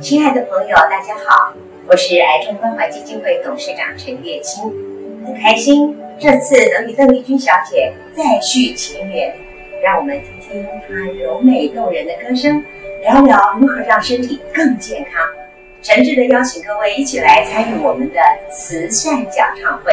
亲爱的朋友大家好，我是癌症关怀基金会董事长陈月清，很开心这次能与邓丽君小姐再续前缘，让我们听听她柔美动人的歌声，聊聊如何让身体更健康，诚挚的邀请各位一起来参与我们的慈善讲唱会。